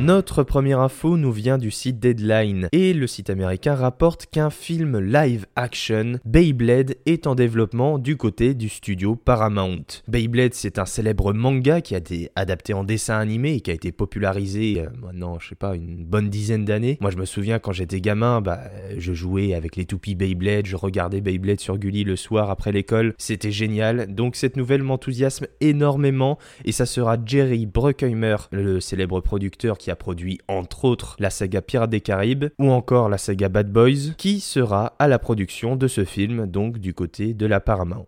Notre première info nous vient du site Deadline et le site américain rapporte qu'un film live action Beyblade est en développement du côté du studio Paramount. Beyblade c'est un célèbre manga qui a été adapté en dessin animé et qui a été popularisé euh, maintenant je sais pas une bonne dizaine d'années. Moi je me souviens quand j'étais gamin bah je jouais avec les toupies Beyblade, je regardais Beyblade sur Gulli le soir après l'école, c'était génial. Donc cette nouvelle m'enthousiasme énormément et ça sera Jerry Bruckheimer, le célèbre producteur qui a produit entre autres la saga Pirates des Caraïbes ou encore la saga Bad Boys, qui sera à la production de ce film, donc du côté de la Paramount.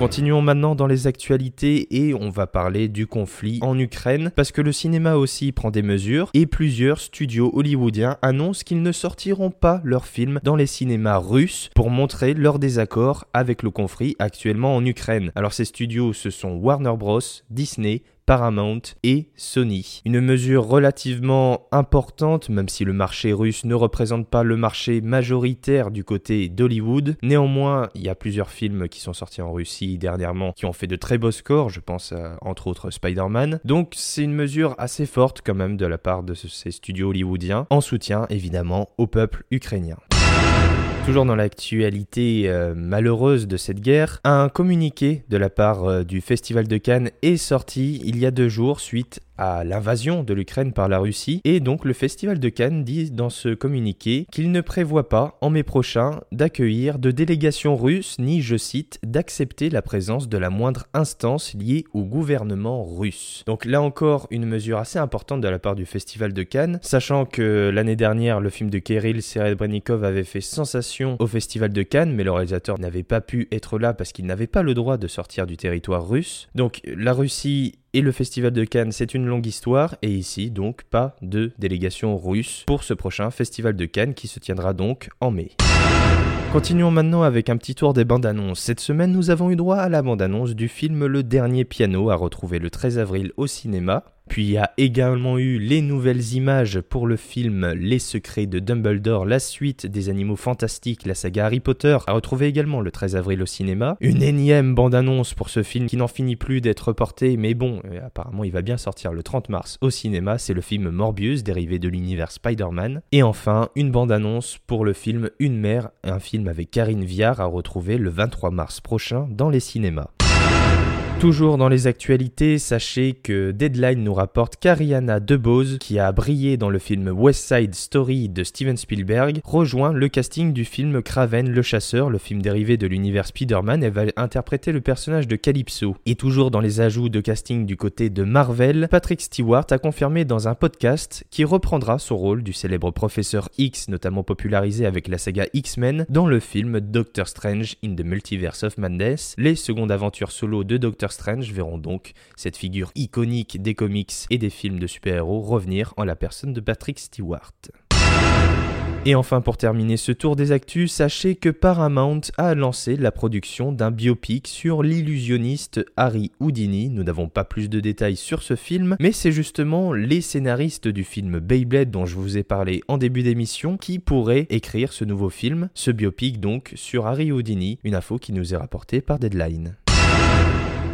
Continuons maintenant dans les actualités et on va parler du conflit en Ukraine parce que le cinéma aussi prend des mesures et plusieurs studios hollywoodiens annoncent qu'ils ne sortiront pas leurs films dans les cinémas russes pour montrer leur désaccord avec le conflit actuellement en Ukraine. Alors ces studios ce sont Warner Bros, Disney, Paramount et Sony. Une mesure relativement importante, même si le marché russe ne représente pas le marché majoritaire du côté d'Hollywood. Néanmoins, il y a plusieurs films qui sont sortis en Russie dernièrement qui ont fait de très beaux scores, je pense à, entre autres Spider-Man. Donc c'est une mesure assez forte quand même de la part de ces studios hollywoodiens, en soutien évidemment au peuple ukrainien. Toujours dans l'actualité euh, malheureuse de cette guerre, un communiqué de la part euh, du Festival de Cannes est sorti il y a deux jours suite à l'invasion de l'Ukraine par la Russie. Et donc le Festival de Cannes dit dans ce communiqué qu'il ne prévoit pas en mai prochain d'accueillir de délégation russe ni, je cite, d'accepter la présence de la moindre instance liée au gouvernement russe. Donc là encore une mesure assez importante de la part du Festival de Cannes, sachant que l'année dernière le film de Kirill Serebrennikov avait fait sensation au Festival de Cannes, mais le réalisateur n'avait pas pu être là parce qu'il n'avait pas le droit de sortir du territoire russe. Donc la Russie et le Festival de Cannes, c'est une longue histoire, et ici donc pas de délégation russe pour ce prochain Festival de Cannes qui se tiendra donc en mai. Continuons maintenant avec un petit tour des bandes annonces. Cette semaine, nous avons eu droit à la bande annonce du film Le Dernier Piano à retrouver le 13 avril au cinéma. Puis il y a également eu les nouvelles images pour le film Les Secrets de Dumbledore, la suite des animaux fantastiques, la saga Harry Potter, à retrouver également le 13 avril au cinéma. Une énième bande-annonce pour ce film qui n'en finit plus d'être reporté, mais bon, euh, apparemment il va bien sortir le 30 mars au cinéma, c'est le film Morbius, dérivé de l'univers Spider-Man. Et enfin, une bande-annonce pour le film Une mère, un film avec Karine Viard à retrouver le 23 mars prochain dans les cinémas. Toujours dans les actualités, sachez que Deadline nous rapporte qu'Ariana DeBose, qui a brillé dans le film West Side Story de Steven Spielberg, rejoint le casting du film Craven le chasseur, le film dérivé de l'univers Spider-Man, et va interpréter le personnage de Calypso. Et toujours dans les ajouts de casting du côté de Marvel, Patrick Stewart a confirmé dans un podcast qu'il reprendra son rôle du célèbre professeur X, notamment popularisé avec la saga X-Men, dans le film Doctor Strange in the Multiverse of Madness, les secondes aventures solo de Doctor Strange verront donc cette figure iconique des comics et des films de super-héros revenir en la personne de Patrick Stewart. Et enfin, pour terminer ce tour des actus, sachez que Paramount a lancé la production d'un biopic sur l'illusionniste Harry Houdini. Nous n'avons pas plus de détails sur ce film, mais c'est justement les scénaristes du film Beyblade dont je vous ai parlé en début d'émission qui pourraient écrire ce nouveau film, ce biopic donc sur Harry Houdini, une info qui nous est rapportée par Deadline.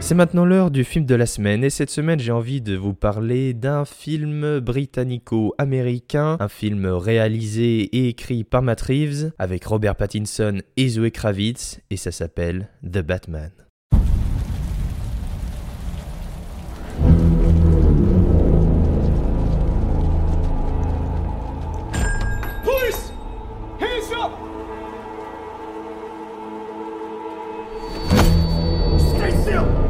C'est maintenant l'heure du film de la semaine et cette semaine j'ai envie de vous parler d'un film britannico-américain, un film réalisé et écrit par Matt Reeves avec Robert Pattinson et Zoe Kravitz et ça s'appelle The Batman. Hands!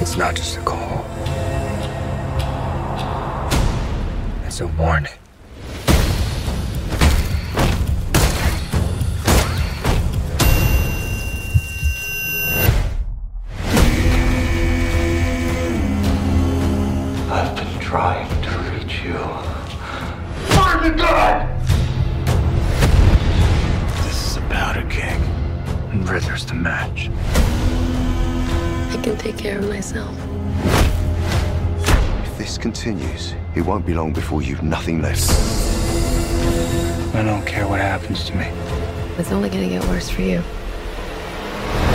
It's not just a call. It's a warning. I've been trying to reach you. Find the gun! This is about a keg. And Riddler's the match. I can take care of myself. If this continues, it won't be long before you've nothing left. I don't care what happens to me. It's only gonna get worse for you.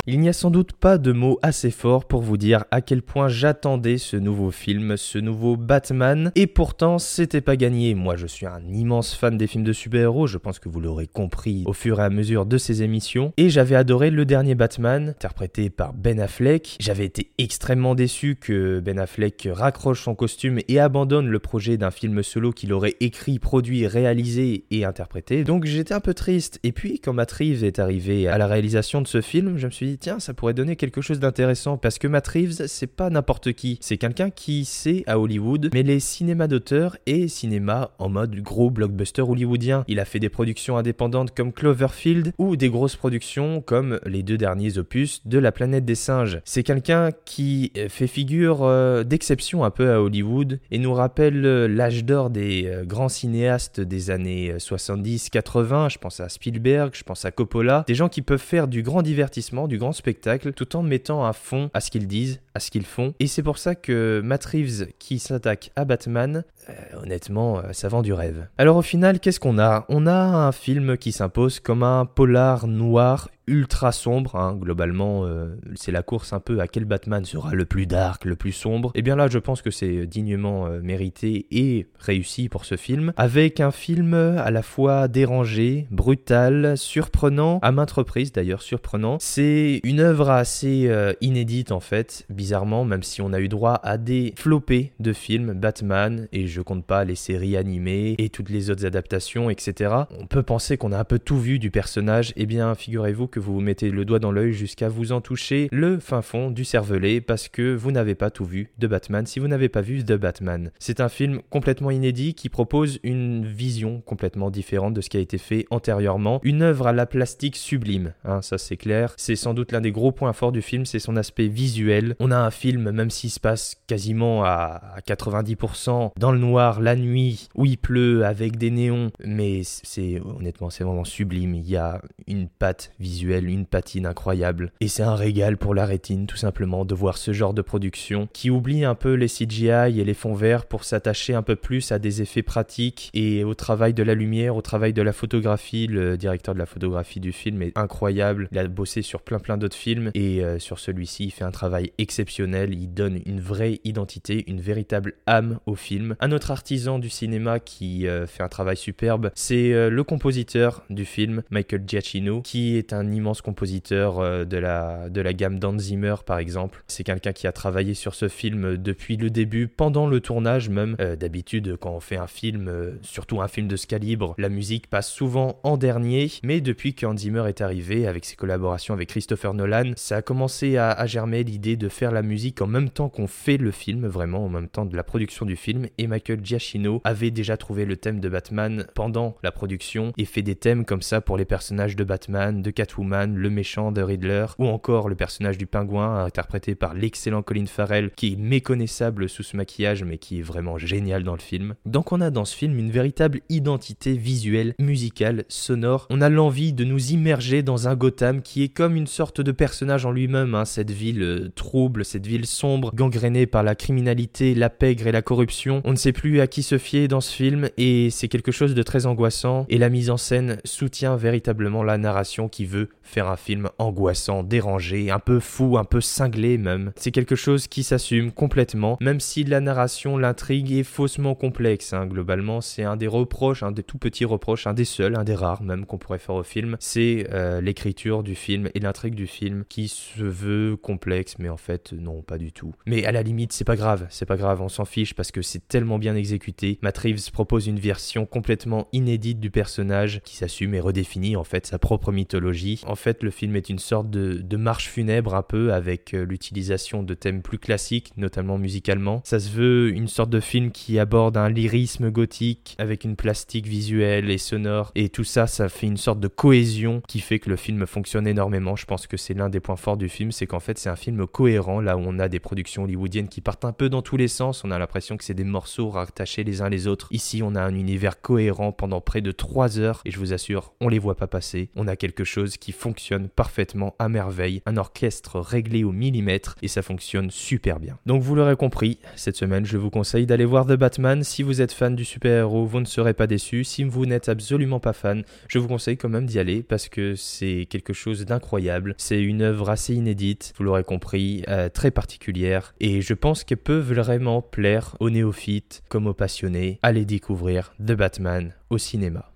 Il n'y a sans doute pas de mots assez forts pour vous dire à quel point j'attendais ce nouveau film, ce nouveau Batman, et pourtant c'était pas gagné. Moi je suis un immense fan des films de super-héros, je pense que vous l'aurez compris au fur et à mesure de ces émissions, et j'avais adoré le dernier Batman, interprété par Ben Affleck. J'avais été extrêmement déçu que Ben Affleck raccroche son costume et abandonne le projet d'un film solo qu'il aurait écrit, produit, réalisé et interprété. Donc j'étais un peu triste. Et puis quand Matt Reeves est arrivé à la réalisation de ce film, je me suis dit tiens, ça pourrait donner quelque chose d'intéressant parce que Matt Reeves, c'est pas n'importe qui. C'est quelqu'un qui sait à Hollywood mêler cinéma d'auteur et cinéma en mode gros blockbuster hollywoodien. Il a fait des productions indépendantes comme Cloverfield ou des grosses productions comme les deux derniers opus de La planète des singes. C'est quelqu'un qui fait figure euh, d'exception un peu à Hollywood et nous rappelle euh, l'âge d'or des euh, grands cinéastes des années 70-80. Je pense à Spielberg, je pense à Coppola. Des gens qui peuvent faire du grand divertissement, du grand spectacle, tout en mettant à fond à ce qu'ils disent, ce qu'ils font. Et c'est pour ça que Matt Reeves, qui s'attaque à Batman, euh, honnêtement, euh, ça vend du rêve. Alors au final, qu'est-ce qu'on a? On a un film qui s'impose comme un polar noir ultra sombre, hein. globalement euh, c'est la course un peu à quel Batman sera le plus dark, le plus sombre. Et bien là je pense que c'est dignement mérité et réussi pour ce film, avec un film à la fois dérangé, brutal, surprenant, à maintes reprises d'ailleurs surprenant. C'est une œuvre assez inédite en fait, bizarrement, même si on a eu droit à des flopées de films Batman, et je compte pas les séries animées et toutes les autres adaptations, etc. On peut penser qu'on a un peu tout vu du personnage, et bien figurez-vous que vous vous mettez le doigt dans l'œil jusqu'à vous en toucher le fin fond du cervelet parce que vous n'avez pas tout vu de Batman si vous n'avez pas vu de Batman. C'est un film complètement inédit qui propose une vision complètement différente de ce qui a été fait antérieurement. Une œuvre à la plastique sublime, hein, ça c'est clair. C'est sans doute l'un des gros points forts du film, c'est son aspect visuel. On a un film, même s'il se passe quasiment à 90% dans le noir, la nuit, où il pleut, avec des néons, mais c'est honnêtement c'est vraiment sublime. Il y a une patte visuelle une patine incroyable. Et c'est un régal pour la rétine tout simplement de voir ce genre de production qui oublie un peu les CGI et les fonds verts pour s'attacher un peu plus à des effets pratiques et au travail de la lumière, au travail de la photographie. Le directeur de la photographie du film est incroyable. Il a bossé sur plein plein d'autres films et euh, sur celui-ci il fait un travail exceptionnel. Il donne une vraie identité, une véritable âme au film. Un autre artisan du cinéma qui euh, fait un travail superbe, c'est euh, le compositeur du film, Michael Giacchino, qui est un immense compositeur euh, de, la, de la gamme d'Hans Zimmer par exemple. C'est quelqu'un qui a travaillé sur ce film depuis le début, pendant le tournage même. D'habitude quand on fait un film, surtout un film de ce calibre, la musique passe souvent en dernier, mais depuis que Hans Zimmer est arrivé avec ses collaborations avec Christopher Nolan, ça a commencé à, à germer l'idée de faire la musique en même temps qu'on fait le film, vraiment en même temps de la production du film, et Michael Giacchino avait déjà trouvé le thème de Batman pendant la production et fait des thèmes comme ça pour les personnages de Batman, de Catwoman, le méchant de Riddler, ou encore le personnage du pingouin interprété par l'excellent Colin Farrell, qui est méconnaissable sous ce maquillage, mais qui est vraiment génial dans le film. Donc on a dans ce film une véritable identité visuelle, musicale, sonore. On a l'envie de nous immerger dans un Gotham qui est comme une sorte de personnage en lui-même, hein, cette ville euh, trouble, cette ville sombre, gangrénée par la criminalité, la pègre et la corruption. On ne sait plus à qui se fier dans ce film, et c'est quelque chose de très angoissant, et la mise en scène soutient véritablement la narration qui veut faire un film angoissant, dérangé, un peu fou, un peu cinglé même. C'est quelque chose qui s'assume complètement, même si la narration, l'intrigue est faussement complexe. hein. Globalement, c'est un des reproches, un des tout petits reproches, un des seuls, un des rares même qu'on pourrait faire au film. C'est euh, l'écriture du film et l'intrigue du film qui se veut complexe, mais en fait, non, pas du tout. Mais à la limite, c'est pas grave, c'est pas grave, on s'en fiche parce que c'est tellement bien exécuté. Matt propose une version complètement inédite du personnage qui s'assume et redéfinit en fait sa propre mythologie. En fait, le film est une sorte de, de marche funèbre un peu avec euh, l'utilisation de thèmes plus classiques, notamment musicalement. Ça se veut une sorte de film qui aborde un lyrisme gothique avec une plastique visuelle et sonore. Et tout ça, ça fait une sorte de cohésion qui fait que le film fonctionne énormément. Je pense que c'est l'un des points forts du film, c'est qu'en fait c'est un film cohérent, là où on a des productions hollywoodiennes qui partent un peu dans tous les sens. On a l'impression que c'est des morceaux rattachés les uns les autres. Ici, on a un univers cohérent pendant près de 3 heures et je vous assure, on les voit pas passer. On a quelque chose qui fonctionne parfaitement à merveille, un orchestre réglé au millimètre et ça fonctionne super bien. Donc vous l'aurez compris, cette semaine, je vous conseille d'aller voir The Batman. Si vous êtes fan du super-héros, vous ne serez pas déçu. Si vous n'êtes absolument pas fan, je vous conseille quand même d'y aller parce que c'est quelque chose d'incroyable. C'est une œuvre assez inédite, vous l'aurez compris, euh, très particulière et je pense qu'elle peut vraiment plaire aux néophytes comme aux passionnés. Allez découvrir The Batman au cinéma.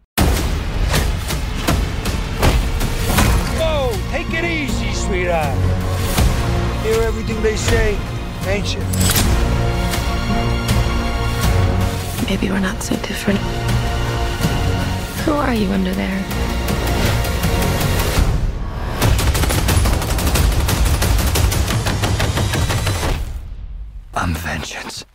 Whoa, take it easy, sweetheart. Hear everything they say, ain't you? Maybe we're not so different. Who are you under there? vengeance.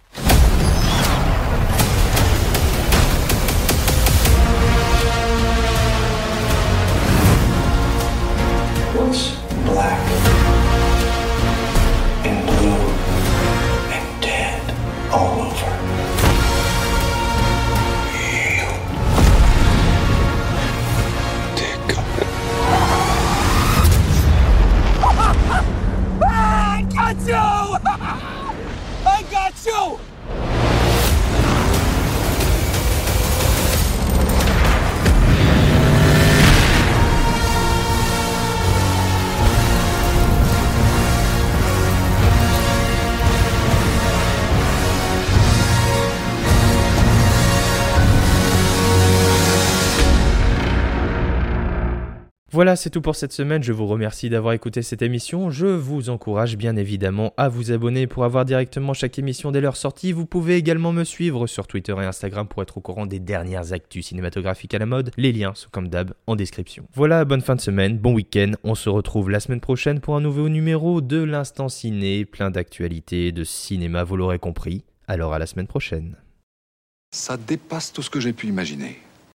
C'est tout pour cette semaine. Je vous remercie d'avoir écouté cette émission. Je vous encourage bien évidemment à vous abonner pour avoir directement chaque émission dès leur sortie. Vous pouvez également me suivre sur Twitter et Instagram pour être au courant des dernières actus cinématographiques à la mode. Les liens sont comme d'hab en description. Voilà, bonne fin de semaine, bon week-end. On se retrouve la semaine prochaine pour un nouveau numéro de l'Instant Ciné, plein d'actualités, de cinéma, vous l'aurez compris. Alors à la semaine prochaine. Ça dépasse tout ce que j'ai pu imaginer.